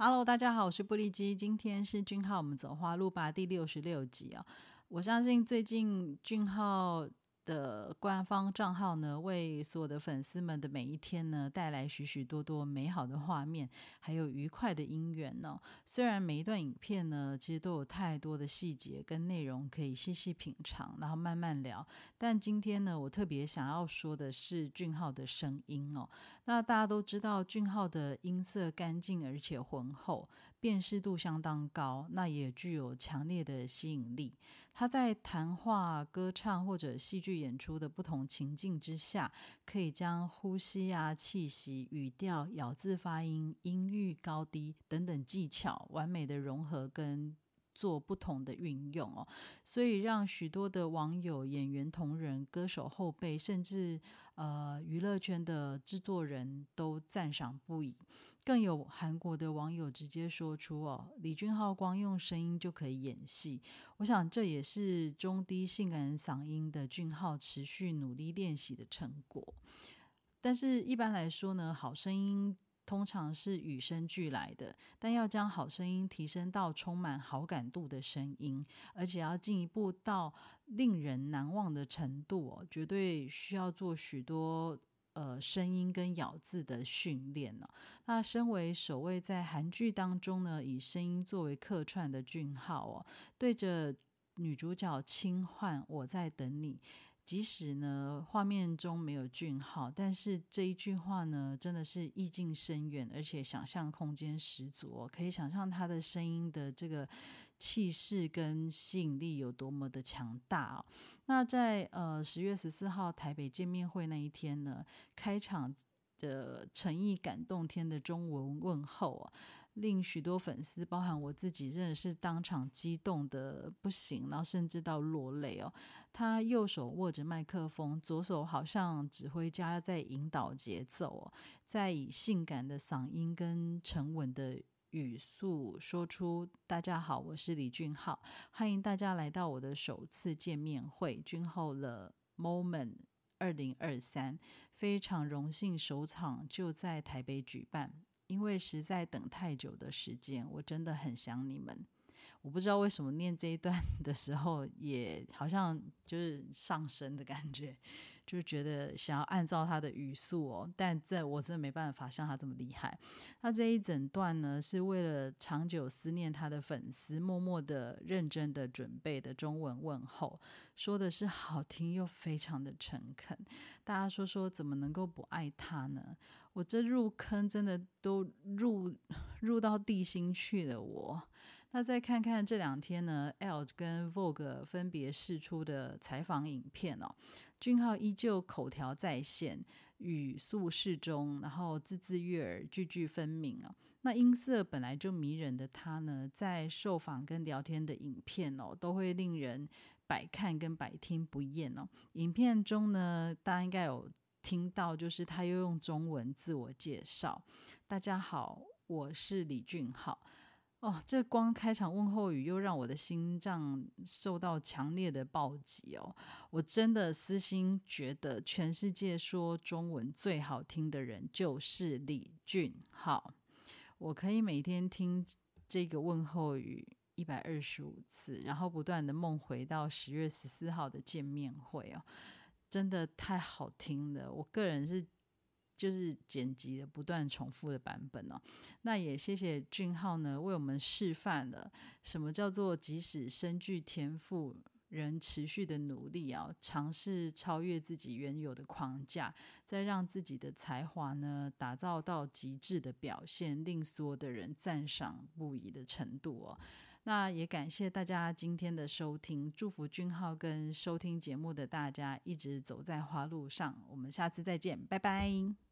Hello，大家好，我是布利基，今天是俊浩，我们走花路吧第六十六集啊。我相信最近俊浩。的官方账号呢，为所有的粉丝们的每一天呢，带来许许多多美好的画面，还有愉快的姻缘呢。虽然每一段影片呢，其实都有太多的细节跟内容可以细细品尝，然后慢慢聊。但今天呢，我特别想要说的是俊浩的声音哦。那大家都知道，俊浩的音色干净而且浑厚，辨识度相当高，那也具有强烈的吸引力。他在谈话、歌唱或者戏剧。演出的不同情境之下，可以将呼吸啊、气息、语调、咬字发音、音域高低等等技巧完美的融合跟。做不同的运用哦，所以让许多的网友、演员同仁、歌手后辈，甚至呃娱乐圈的制作人都赞赏不已。更有韩国的网友直接说出：“哦，李俊浩光用声音就可以演戏。”我想这也是中低性感嗓音的俊浩持续努力练习的成果。但是，一般来说呢，好声音。通常是与生俱来的，但要将好声音提升到充满好感度的声音，而且要进一步到令人难忘的程度哦，绝对需要做许多呃声音跟咬字的训练呢。那身为首位在韩剧当中呢以声音作为客串的俊浩哦，对着女主角轻唤我在等你。即使呢，画面中没有俊浩，但是这一句话呢，真的是意境深远，而且想象空间十足。可以想象他的声音的这个气势跟吸引力有多么的强大哦。那在呃十月十四号台北见面会那一天呢，开场。的诚意感动天的中文问候啊，令许多粉丝，包含我自己，真的是当场激动的不行，然后甚至到落泪哦。他右手握着麦克风，左手好像指挥家在引导节奏哦，在以性感的嗓音跟沉稳的语速说出：“大家好，我是李俊浩，欢迎大家来到我的首次见面会，君后了 moment。”二零二三，非常荣幸首场就在台北举办，因为实在等太久的时间，我真的很想你们。我不知道为什么念这一段 的时候，也好像就是上升的感觉，就觉得想要按照他的语速哦，但这我真的没办法像他这么厉害。他这一整段呢，是为了长久思念他的粉丝，默默的、认真的准备的中文问候，说的是好听又非常的诚恳。大家说说，怎么能够不爱他呢？我这入坑真的都入入到地心去了。我那再看看这两天呢，L 跟 Vogue 分别释出的采访影片哦，俊浩依旧口条在线，语速适中，然后字字悦耳，句句分明啊。那音色本来就迷人的他呢，在受访跟聊天的影片哦，都会令人百看跟百听不厌哦。影片中呢，大家应该有。听到就是他又用中文自我介绍，大家好，我是李俊浩。哦，这光开场问候语又让我的心脏受到强烈的暴击哦！我真的私心觉得，全世界说中文最好听的人就是李俊浩。我可以每天听这个问候语一百二十五次，然后不断的梦回到十月十四号的见面会哦。真的太好听了，我个人是就是剪辑的不断重复的版本哦。那也谢谢俊浩呢，为我们示范了什么叫做即使身具天赋，仍持续的努力啊，尝试超越自己原有的框架，再让自己的才华呢打造到极致的表现，令所有的人赞赏不已的程度哦。那也感谢大家今天的收听，祝福俊浩跟收听节目的大家一直走在花路上。我们下次再见，拜拜。